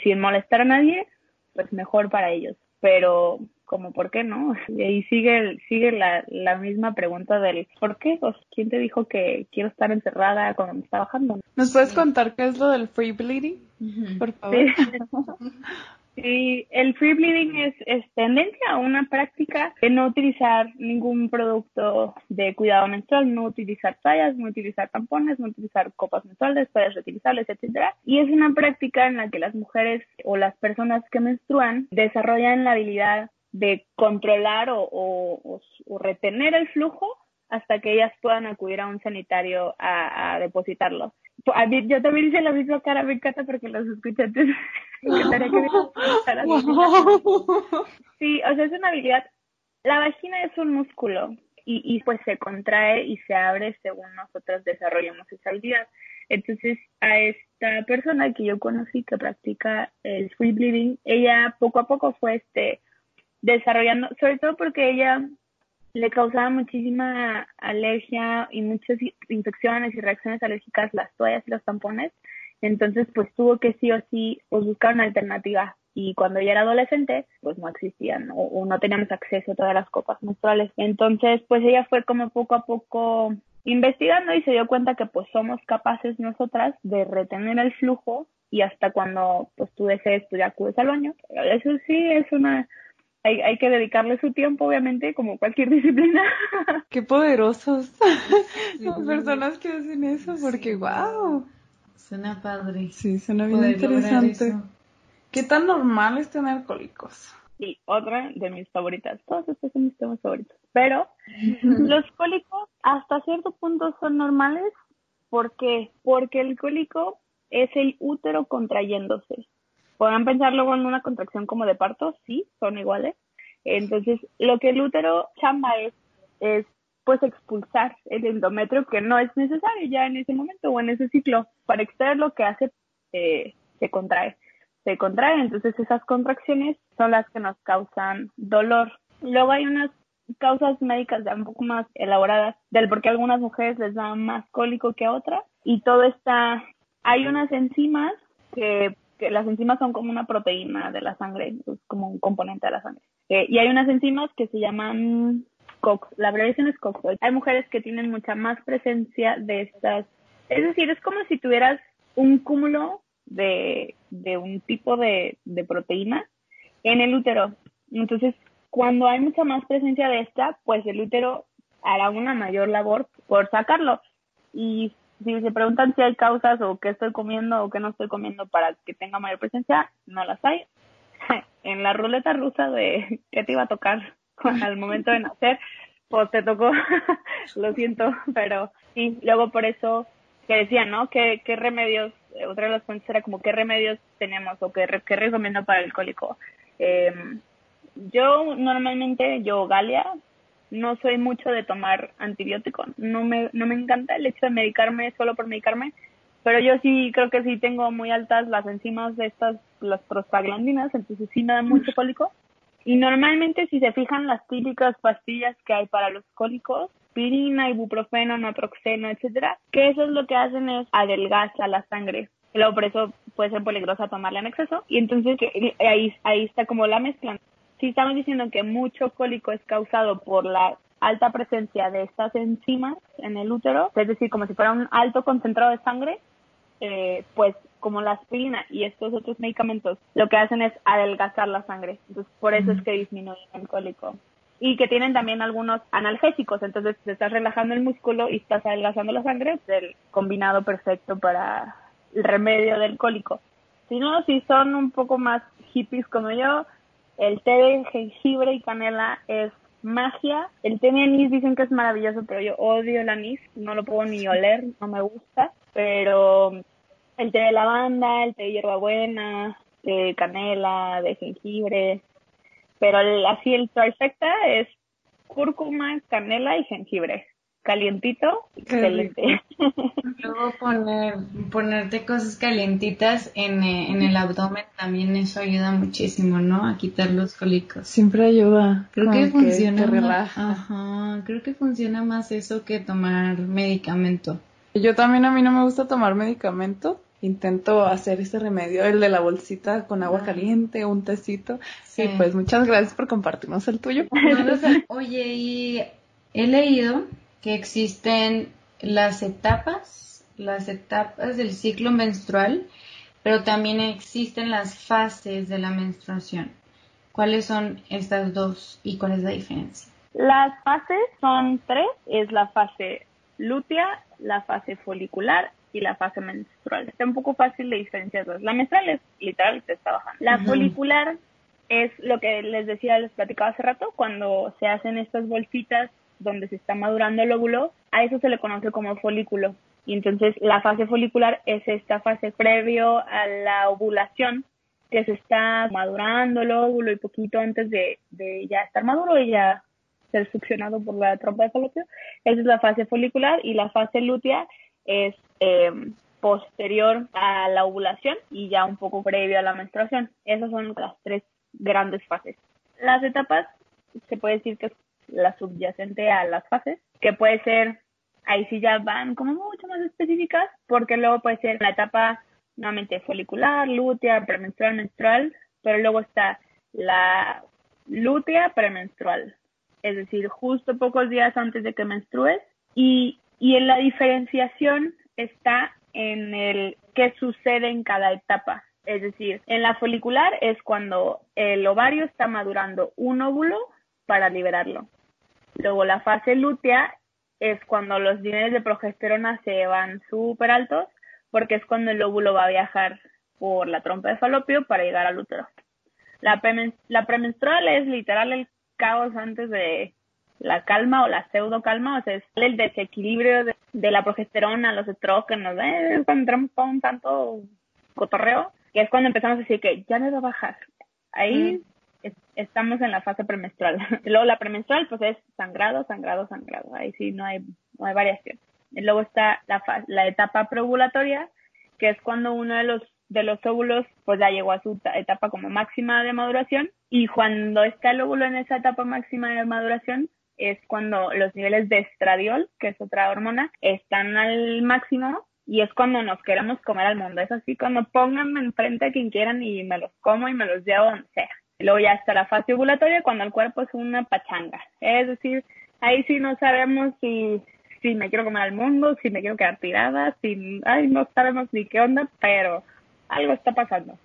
Speaker 3: sin molestar a nadie, pues mejor para ellos. Pero como por qué no [LAUGHS] y ahí sigue sigue la, la misma pregunta del por qué pues, quién te dijo que quiero estar encerrada cuando me está bajando
Speaker 2: nos puedes contar qué es lo del free bleeding por favor.
Speaker 3: Sí, [LAUGHS] el free bleeding es, tendencia a una práctica de no utilizar ningún producto de cuidado menstrual, no utilizar tallas, no utilizar tampones, no utilizar copas menstruales, toallas reutilizables, etcétera. Y es una práctica en la que las mujeres o las personas que menstruan desarrollan la habilidad de controlar o, o, o retener el flujo hasta que ellas puedan acudir a un sanitario a, a depositarlo. A mí, yo también hice la misma cara, me encanta porque los escuché antes. [LAUGHS] me encantaría que me [LAUGHS] Sí, o sea, es una habilidad. La vagina es un músculo y, y pues se contrae y se abre según nosotros desarrollamos esa habilidad. Entonces, a esta persona que yo conocí que practica el free bleeding, ella poco a poco fue este desarrollando, sobre todo porque ella le causaba muchísima alergia y muchas infecciones y reacciones alérgicas las toallas y los tampones. Entonces, pues tuvo que sí o sí pues, buscar una alternativa. Y cuando ella era adolescente, pues no existían o, no teníamos acceso a todas las copas menstruales. Entonces, pues ella fue como poco a poco investigando y se dio cuenta que pues somos capaces nosotras de retener el flujo y hasta cuando pues tú desees, acudes al baño. Eso sí es una hay, hay que dedicarle su tiempo, obviamente, como cualquier [LAUGHS] disciplina.
Speaker 2: Qué poderosos [LAUGHS] las personas que hacen eso, porque wow.
Speaker 1: Suena padre.
Speaker 2: Sí, suena bien interesante. ¿Qué tan normal es tener cólicos?
Speaker 3: Sí, otra de mis favoritas. Todos estos son mis temas favoritos. Pero [LAUGHS] los cólicos hasta cierto punto son normales. ¿Por qué? Porque el cólico es el útero contrayéndose. Podrán pensar luego en una contracción como de parto, sí, son iguales. Entonces, lo que el útero chamba es, es pues expulsar el endometrio que no es necesario ya en ese momento o en ese ciclo. Para extraer lo que hace eh, se contrae. Se contrae, entonces esas contracciones son las que nos causan dolor. Luego hay unas causas médicas ya un poco más elaboradas del por qué algunas mujeres les da más cólico que a otras y todo está hay unas enzimas que, que las enzimas son como una proteína de la sangre, es como un componente de la sangre. Eh, y hay unas enzimas que se llaman COX, la abreviación es COX. Hay mujeres que tienen mucha más presencia de estas, es decir, es como si tuvieras un cúmulo de, de un tipo de, de proteína en el útero. Entonces, cuando hay mucha más presencia de esta, pues el útero hará una mayor labor por sacarlo. Y si se preguntan si hay causas o qué estoy comiendo o qué no estoy comiendo para que tenga mayor presencia, no las hay. [LAUGHS] en la ruleta rusa de [LAUGHS] qué te iba a tocar [LAUGHS] al momento de nacer, pues te tocó, lo siento, pero sí, luego por eso que decían, ¿no? ¿Qué, qué remedios, otra de las fuentes era como qué remedios tenemos o qué, qué recomiendo para el cólico. Eh, yo normalmente, yo Galia, no soy mucho de tomar antibiótico. No me, no me encanta el hecho de medicarme solo por medicarme, pero yo sí creo que sí tengo muy altas las enzimas de estas, las prostaglandinas, entonces sí me da mucho cólico. Y normalmente si se fijan las típicas pastillas que hay para los cólicos, pirina, ibuprofeno, naproxeno, etcétera, que eso es lo que hacen es adelgazar la sangre. Luego por eso puede ser peligrosa tomarla en exceso. Y entonces ahí, ahí está como la mezcla si estamos diciendo que mucho cólico es causado por la alta presencia de estas enzimas en el útero, es decir, como si fuera un alto concentrado de sangre, eh, pues como la aspirina y estos otros medicamentos lo que hacen es adelgazar la sangre. Entonces, por eso es que disminuyen el cólico. Y que tienen también algunos analgésicos, entonces te estás relajando el músculo y estás adelgazando la sangre, es el combinado perfecto para el remedio del cólico. Si no, si son un poco más hippies como yo, el té de jengibre y canela es magia. El té de anís dicen que es maravilloso, pero yo odio el anís, no lo puedo ni oler, no me gusta. Pero el té de lavanda, el té de hierbabuena, de canela, de jengibre. Pero así el trifecta es cúrcuma, canela y jengibre calientito, excelente. [LAUGHS]
Speaker 1: Luego poner, ponerte cosas calientitas en, eh, en, el abdomen también eso ayuda muchísimo, ¿no? A quitar los cólicos.
Speaker 2: Siempre ayuda.
Speaker 1: Creo que funciona. Más, ajá, creo que funciona más eso que tomar medicamento.
Speaker 2: Yo también a mí no me gusta tomar medicamento. Intento hacer ese remedio, el de la bolsita con agua caliente, un tecito. Sí, pues muchas gracias por compartirnos el tuyo.
Speaker 1: oye, y he leído que existen las etapas, las etapas del ciclo menstrual, pero también existen las fases de la menstruación. ¿Cuáles son estas dos y cuál es la diferencia?
Speaker 3: Las fases son tres, es la fase lútea, la fase folicular y la fase menstrual. Está un poco fácil de diferenciarlas. La menstrual es literal, se está bajando. La folicular es lo que les decía, les platicaba hace rato, cuando se hacen estas bolsitas donde se está madurando el óvulo, a eso se le conoce como folículo. Y entonces la fase folicular es esta fase previo a la ovulación, que se está madurando el óvulo y poquito antes de, ya estar maduro y ya ser succionado por la trompa de falopio. Esa es la fase folicular y la fase lútea es eh, posterior a la ovulación y ya un poco previo a la menstruación. Esas son las tres grandes fases. Las etapas se puede decir que la subyacente a las fases, que puede ser, ahí sí ya van como mucho más específicas, porque luego puede ser la etapa nuevamente folicular, lútea, premenstrual, menstrual, pero luego está la lútea premenstrual, es decir, justo pocos días antes de que menstrues, y, y en la diferenciación está en el qué sucede en cada etapa. Es decir, en la folicular es cuando el ovario está madurando un óvulo para liberarlo. Luego la fase lútea es cuando los niveles de progesterona se van súper altos porque es cuando el óvulo va a viajar por la trompa de falopio para llegar al útero. La, premenstrual es literal el caos antes de la calma o la pseudo calma, o sea, es el desequilibrio de, la progesterona, los estrógenos, ¿eh? cuando entramos un tanto cotorreo, que es cuando empezamos a decir que ya me va a bajar. Ahí estamos en la fase premenstrual. [LAUGHS] Luego la premenstrual pues es sangrado, sangrado, sangrado. Ahí sí no hay, no hay variación. Luego está la, la etapa preovulatoria, que es cuando uno de los de los óvulos pues ya llegó a su etapa como máxima de maduración y cuando está el óvulo en esa etapa máxima de maduración es cuando los niveles de estradiol, que es otra hormona, están al máximo y es cuando nos queremos comer al mundo. Es así cuando pónganme enfrente a quien quieran y me los como y me los llevo donde sea. Luego ya está la fase ovulatoria cuando el cuerpo es una pachanga. Es decir, ahí sí no sabemos si, si me quiero comer al mundo, si me quiero quedar tirada, si, ay, no sabemos ni qué onda, pero algo está pasando.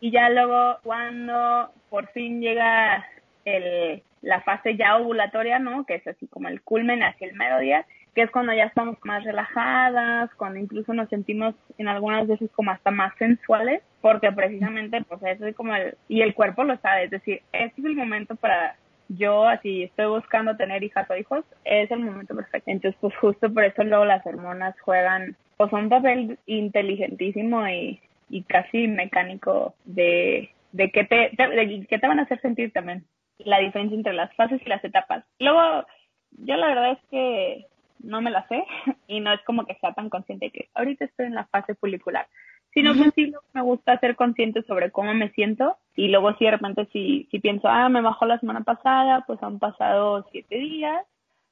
Speaker 3: Y ya luego cuando por fin llega el, la fase ya ovulatoria, ¿no? Que es así como el culmen hacia el mediodía, que es cuando ya estamos más relajadas, cuando incluso nos sentimos en algunas veces como hasta más sensuales, porque precisamente pues eso es como el, y el cuerpo lo sabe, es decir, este es el momento para yo así estoy buscando tener hijas o hijos, es el momento perfecto. Entonces pues justo por eso luego las hormonas juegan, pues un papel inteligentísimo y, y casi mecánico de, de qué te, de, qué te van a hacer sentir también la diferencia entre las fases y las etapas. Luego, yo la verdad es que no me la sé [LAUGHS] y no es como que sea tan consciente que ahorita estoy en la fase folicular, sino que sí me gusta ser consciente sobre cómo me siento y luego si de repente si, si pienso, ah, me bajó la semana pasada, pues han pasado siete días,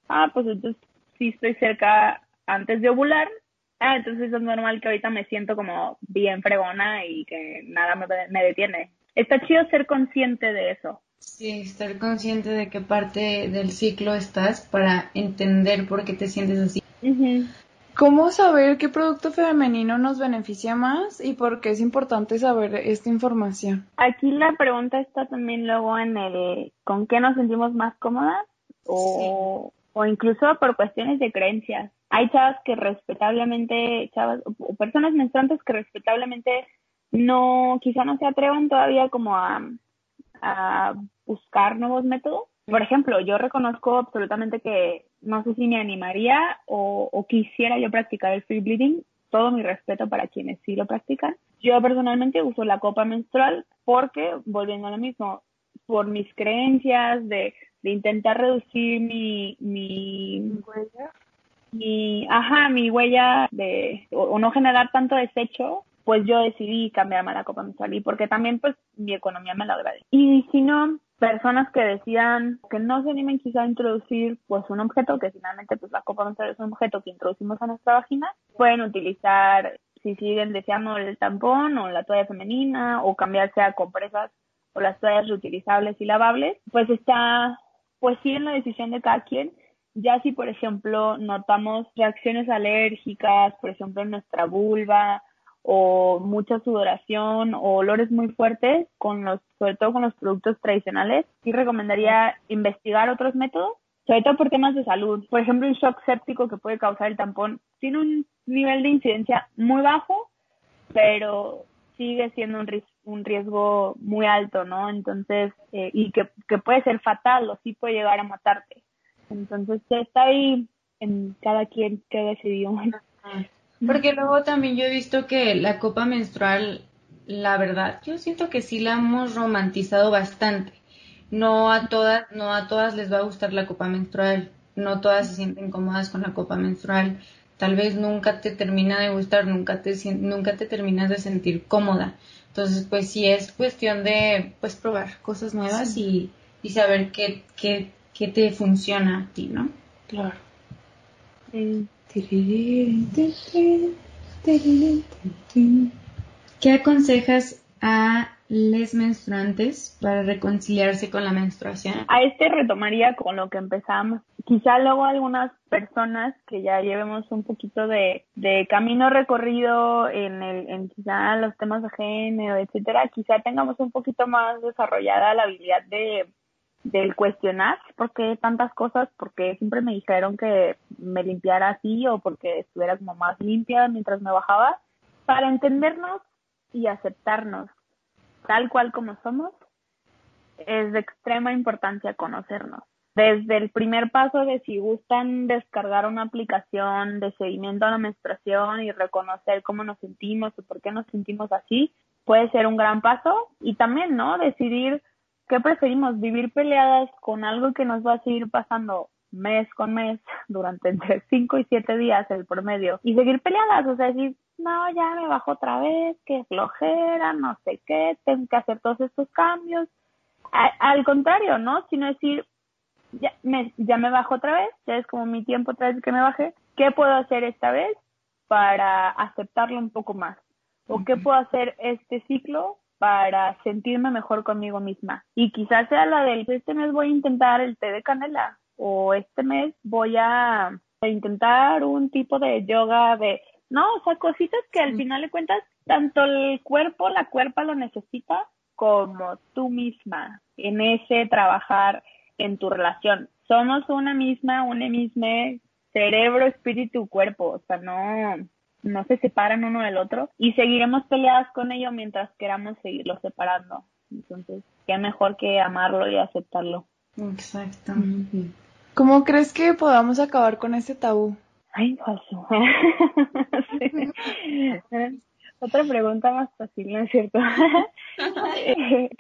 Speaker 3: ah, pues entonces sí estoy cerca antes de ovular, ah, entonces es normal que ahorita me siento como bien fregona y que nada me, me detiene. Está chido ser consciente de eso.
Speaker 1: Sí, estar consciente de qué parte del ciclo estás para entender por qué te sientes así.
Speaker 2: ¿Cómo saber qué producto femenino nos beneficia más y por qué es importante saber esta información?
Speaker 3: Aquí la pregunta está también luego en el con qué nos sentimos más cómodas o, o incluso por cuestiones de creencias. Hay chavas que respetablemente, chavas o personas menstruantes que respetablemente no, quizá no se atrevan todavía como a a buscar nuevos métodos. Por ejemplo, yo reconozco absolutamente que no sé si me animaría o, quisiera yo practicar el free bleeding. Todo mi respeto para quienes sí lo practican. Yo personalmente uso la copa menstrual porque, volviendo a lo mismo, por mis creencias de, intentar reducir mi, mi huella, mi, ajá, mi huella de, o no generar tanto desecho, pues yo decidí cambiarme a la copa menstrual y porque también pues mi economía me lo agradece. Y si no, personas que decían que no se animen quizá a introducir pues un objeto, que finalmente pues la copa es un objeto que introducimos a nuestra vagina, pueden utilizar si siguen deseando el tampón o la toalla femenina o cambiarse a compresas o las toallas reutilizables y lavables, pues está pues sí en la decisión de cada quien. Ya si por ejemplo notamos reacciones alérgicas, por ejemplo en nuestra vulva, o mucha sudoración o olores muy fuertes con los sobre todo con los productos tradicionales sí recomendaría investigar otros métodos sobre todo por temas de salud. Por ejemplo el shock séptico que puede causar el tampón tiene un nivel de incidencia muy bajo pero sigue siendo un, un riesgo muy alto no entonces eh, y que, que puede ser fatal o sí puede llegar a matarte. Entonces está ahí en cada quien que decidió
Speaker 1: porque luego también yo he visto que la copa menstrual, la verdad, yo siento que sí la hemos romantizado bastante. No a todas, no a todas les va a gustar la copa menstrual, no todas se sienten cómodas con la copa menstrual. Tal vez nunca te termina de gustar, nunca te nunca te terminas de sentir cómoda. Entonces, pues sí es cuestión de pues probar cosas nuevas y, y saber qué, qué, qué te funciona a ti, ¿no?
Speaker 2: Claro.
Speaker 1: ¿Qué aconsejas a les menstruantes para reconciliarse con la menstruación?
Speaker 3: A este retomaría con lo que empezamos. Quizá luego algunas personas que ya llevemos un poquito de, de camino recorrido en, el, en quizá los temas de género, etcétera, quizá tengamos un poquito más desarrollada la habilidad de del cuestionar por qué tantas cosas, porque siempre me dijeron que me limpiara así o porque estuviera como más limpia mientras me bajaba, para entendernos y aceptarnos tal cual como somos, es de extrema importancia conocernos. Desde el primer paso de si gustan descargar una aplicación de seguimiento a la menstruación y reconocer cómo nos sentimos o por qué nos sentimos así, puede ser un gran paso. Y también, ¿no? Decidir ¿qué preferimos? ¿Vivir peleadas con algo que nos va a seguir pasando mes con mes [LAUGHS] durante entre 5 y 7 días el promedio y seguir peleadas? O sea, decir, no, ya me bajo otra vez, qué flojera, no sé qué, tengo que hacer todos estos cambios. al contrario, ¿no? Sino decir, ya me, ya me bajo otra vez, ya es como mi tiempo otra vez que me bajé, ¿qué puedo hacer esta vez para aceptarlo un poco más? ¿O qué puedo hacer este ciclo para sentirme mejor conmigo misma? Y quizás sea la del, este mes voy a intentar el té de canela, o este mes voy a intentar un tipo de yoga de no, o sea, cositas que al final de cuentas tanto el cuerpo, la cuerpa lo necesita como tú misma en ese trabajar en tu relación. Somos una misma, una misma cerebro, espíritu, cuerpo, o sea, no no se separan uno del otro y seguiremos peleadas con ello mientras queramos seguirlo separando. Entonces, qué mejor que amarlo y aceptarlo.
Speaker 2: Exacto. ¿Cómo crees que podamos acabar con ese tabú?
Speaker 3: Ay, falso. [LAUGHS] [LAUGHS] Otra pregunta más fácil, ¿no es cierto? [LAUGHS] Eh,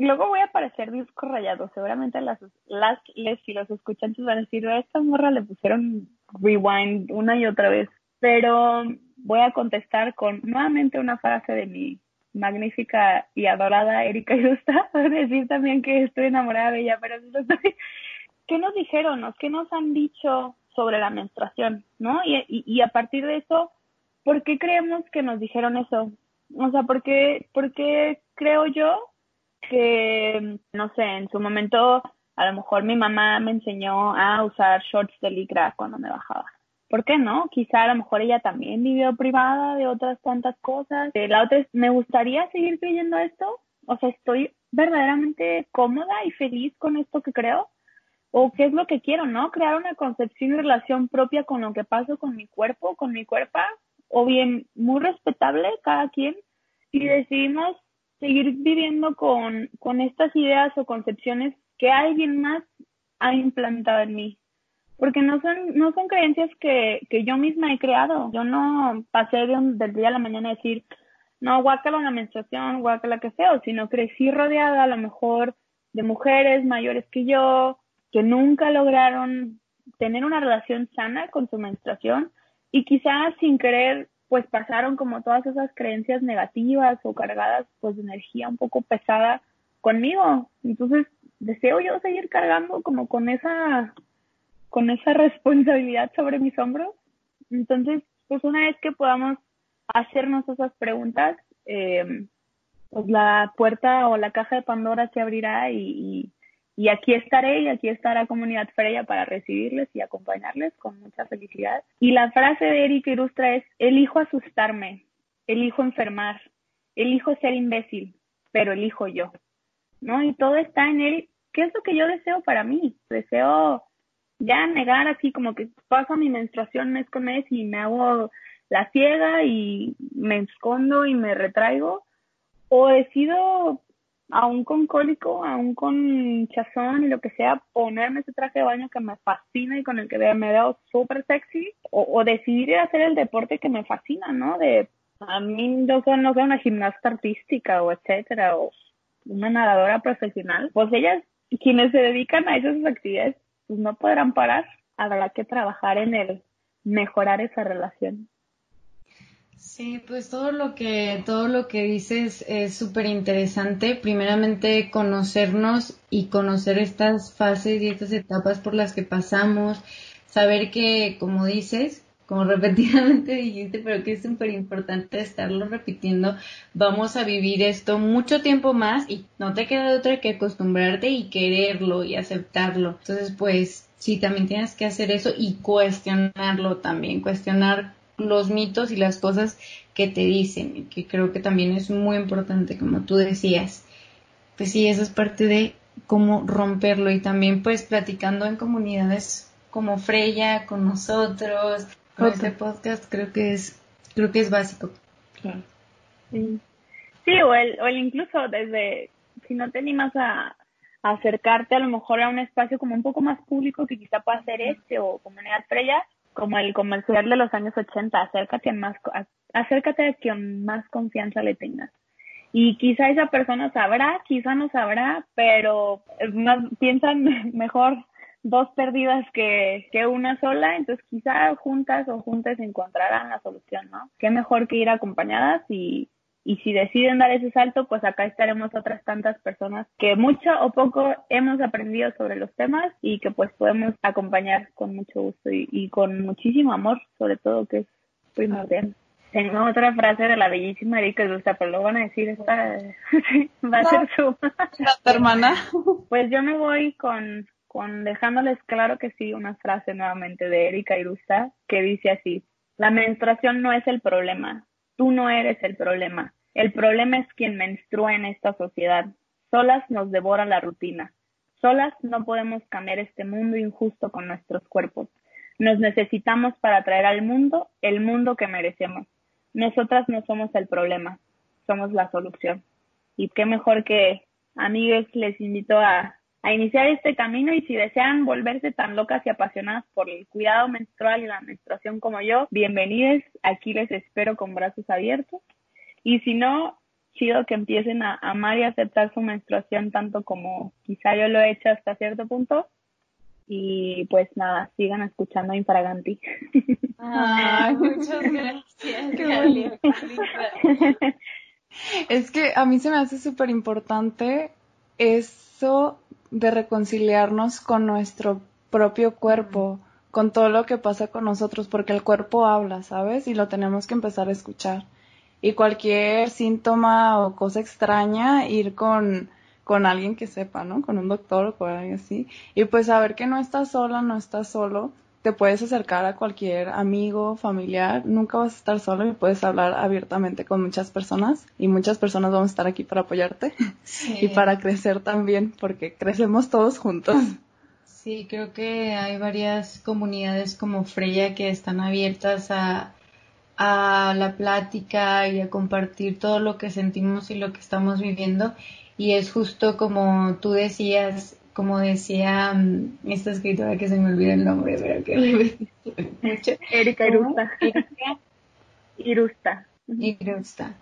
Speaker 3: luego voy a parecer disco rayado. Seguramente las, las les, si los escuchantes van a decir, a esta morra le pusieron rewind una y otra vez. Pero voy a contestar con nuevamente una frase de mi magnífica y adorada Erika Yusta. Voy a decir también que estoy enamorada de ella, pero ¿qué nos dijeron? ¿Qué nos han dicho sobre la menstruación, ¿no? Y, y, a partir de eso, ¿por qué creemos que nos dijeron eso? O sea, ¿por qué, por qué creo yo que, no sé, en su momento a lo mejor mi mamá me enseñó a usar shorts de licra cuando me bajaba? ¿Por qué no? Quizá a lo mejor ella también vivió privada de otras tantas cosas. Eh, la otra es, ¿me gustaría seguir creyendo esto? O sea, estoy verdaderamente cómoda y feliz con esto que creo o qué es lo que quiero, ¿no? Crear una concepción y relación propia con lo que paso con mi cuerpo, con mi cuerpo, o bien muy respetable cada quien, y decidimos seguir viviendo con, con estas ideas o concepciones que alguien más ha implantado en mí. Porque no son, no son creencias que, que yo misma he creado. Yo no pasé del día a la mañana a decir, no, guácala una menstruación, guácala que sea, sino crecí rodeada a lo mejor de mujeres mayores que yo, que nunca lograron tener una relación sana con su menstruación y quizás sin querer pues pasaron como todas esas creencias negativas o cargadas pues de energía un poco pesada conmigo. Entonces deseo yo seguir cargando como con esa con esa [LAUGHS] responsabilidad sobre mis hombros. Entonces, pues una vez que podamos hacernos esas preguntas, eh, pues la puerta o la caja de Pandora se abrirá y, y aquí estaré y aquí estará Comunidad Freya para recibirles y acompañarles con mucha felicidad. Y la frase de Erika Ilustra es, elijo asustarme, elijo enfermar, elijo ser imbécil, pero elijo yo. ¿No? Y todo está en él. ¿Qué es lo que yo deseo para mí? Deseo ya negar así como que paso mi menstruación mes con mes y me hago la ciega y me escondo y me retraigo. O decido aún con cólico, aún con chazón y lo que sea, ponerme ese traje de baño que me fascina y con el que me veo súper sexy, o, decidir ir a hacer el deporte que me fascina, ¿no? De, a mí no soy una gimnasta artística o etcétera, o una nadadora profesional, pues ellas, quienes se dedican a esas actividades, pues no podrán parar, habrá que trabajar en el mejorar esa relación.
Speaker 1: Sí, pues todo lo que, todo lo que dices es súper interesante. Primeramente conocernos y conocer estas fases y estas etapas por las que pasamos. Saber que, como dices, como repetidamente [LAUGHS] dijiste, pero que es súper importante estarlo repitiendo, vamos a vivir esto mucho tiempo más y no te queda otra que acostumbrarte y quererlo y aceptarlo. Entonces, pues sí, también tienes que hacer eso y cuestionarlo también, cuestionar los mitos y las cosas que te dicen, que creo que también es muy importante, como tú decías. Pues sí, eso es parte de cómo romperlo y también pues platicando en comunidades como Freya, con nosotros, con este podcast creo que es, creo que es básico.
Speaker 3: Claro. Sí. sí, o el, o el incluso desde, si no te animas a, a acercarte a lo mejor a un espacio como un poco más público que quizá pueda ser este o comunidad Freya, como el comercial de los años 80, acércate a más, acércate a quien más confianza le tengas. Y quizá esa persona sabrá, quizá no sabrá, pero más, piensan [LAUGHS] mejor dos perdidas que, que una sola, entonces quizá juntas o juntas encontrarán la solución, ¿no? Qué mejor que ir acompañadas y, y si deciden dar ese salto, pues acá estaremos otras tantas personas que mucho o poco hemos aprendido sobre los temas y que pues podemos acompañar con mucho gusto y, con muchísimo amor, sobre todo, que es primordial. Tengo otra frase de la bellísima Erika gusta, pero lo van a decir, esta [LAUGHS] va a ser su...
Speaker 2: hermana? [LAUGHS]
Speaker 3: Pues yo me voy con, con dejándoles claro que sí una frase nuevamente de Erika Irusta que dice así, la menstruación no es el problema, tú no eres el problema, el problema es quien menstrua en esta sociedad. Solas nos devora la rutina. Solas no podemos cambiar este mundo injusto con nuestros cuerpos. Nos necesitamos para traer al mundo el mundo que merecemos. Nosotras no somos el problema, somos la solución. Y qué mejor que, amigos, les invito a, a iniciar este camino y si desean volverse tan locas y apasionadas por el cuidado menstrual y la menstruación como yo, bienvenidos. Aquí les espero con brazos abiertos. Y si no, chido que empiecen a amar y aceptar su menstruación tanto como quizá yo lo he hecho hasta cierto punto. Y pues nada, sigan escuchando a Infraganti.
Speaker 2: Ay, [LAUGHS] muchas gracias. Qué [LAUGHS] Es que a mí se me hace súper importante eso de reconciliarnos con nuestro propio cuerpo, con todo lo que pasa con nosotros, porque el cuerpo habla, ¿sabes? Y lo tenemos que empezar a escuchar y cualquier síntoma o cosa extraña, ir con, con alguien que sepa, ¿no? Con un doctor o con alguien así. Y pues saber que no estás sola, no estás solo, te puedes acercar a cualquier amigo, familiar, nunca vas a estar solo y puedes hablar abiertamente con muchas personas y muchas personas vamos a estar aquí para apoyarte [LAUGHS] y para crecer también, porque crecemos todos juntos.
Speaker 1: Sí, creo que hay varias comunidades como Freya que están abiertas a, a la plática y a compartir todo lo que sentimos y lo que estamos viviendo. Y es justo como tú decías, como decía mm, esta escritora que se me olvida el nombre, pero que [LAUGHS]
Speaker 3: mucho. Erika Irusta. Irusta.
Speaker 1: Irusta.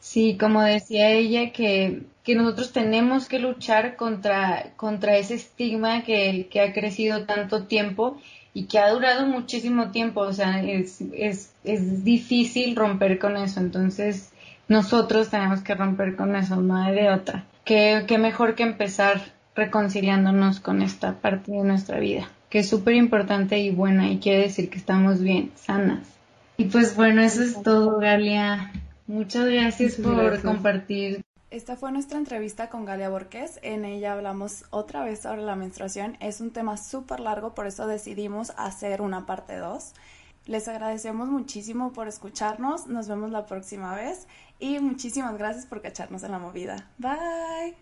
Speaker 1: Sí, como decía ella, que, que nosotros tenemos que luchar contra, contra ese estigma que, que ha crecido tanto tiempo y que ha durado muchísimo tiempo, o sea, es, es, es difícil romper con eso, entonces nosotros tenemos que romper con eso, no hay de otra. Qué, qué mejor que empezar reconciliándonos con esta parte de nuestra vida, que es súper importante y buena y quiere decir que estamos bien, sanas. Y pues bueno, eso es todo, Galia. Muchas gracias por compartir
Speaker 2: esta fue nuestra entrevista con Galia Borges. En ella hablamos otra vez sobre la menstruación. Es un tema súper largo, por eso decidimos hacer una parte 2. Les agradecemos muchísimo por escucharnos. Nos vemos la próxima vez y muchísimas gracias por cacharnos en la movida. Bye.